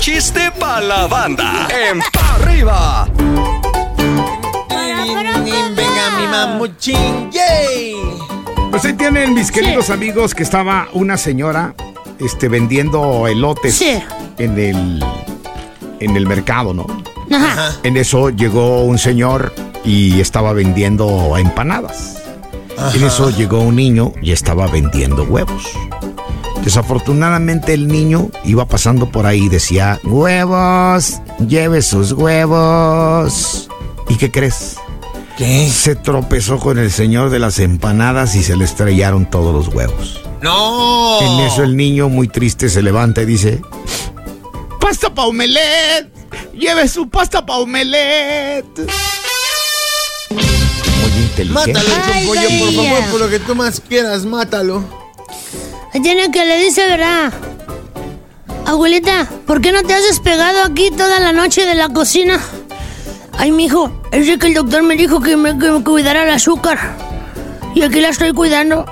chiste pa' la banda. En Pa' arriba. Venga, mi mamuchín, yay. Pues ahí tienen mis queridos amigos que estaba una señora este, vendiendo elotes Sí. en el en el mercado, ¿no? Ajá. En eso llegó un señor y estaba vendiendo empanadas. En eso llegó un niño y estaba vendiendo huevos. Desafortunadamente el niño iba pasando por ahí y decía, huevos, lleve sus huevos. ¿Y qué crees? ¿Qué? Se tropezó con el señor de las empanadas y se le estrellaron todos los huevos. No. En eso el niño muy triste se levanta y dice, ¡Pasta pa' omelet! ¡Lleve su pasta pa' omelet! Muy inteligente. Mátalo, Ay, pollo, por favor, por lo que tú más quieras, mátalo. Tiene que le dice, ¿verdad? Abuelita, ¿por qué no te has despegado aquí toda la noche de la cocina? Ay, mijo, es que el doctor me dijo que me, que me cuidara el azúcar. Y aquí la estoy cuidando.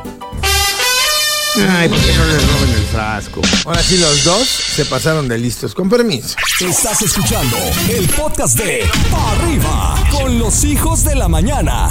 Ay, ¿por qué no le roben el frasco? Ahora sí, los dos se pasaron de listos. Con permiso. Estás escuchando el podcast de Pa' arriba con los hijos de la mañana.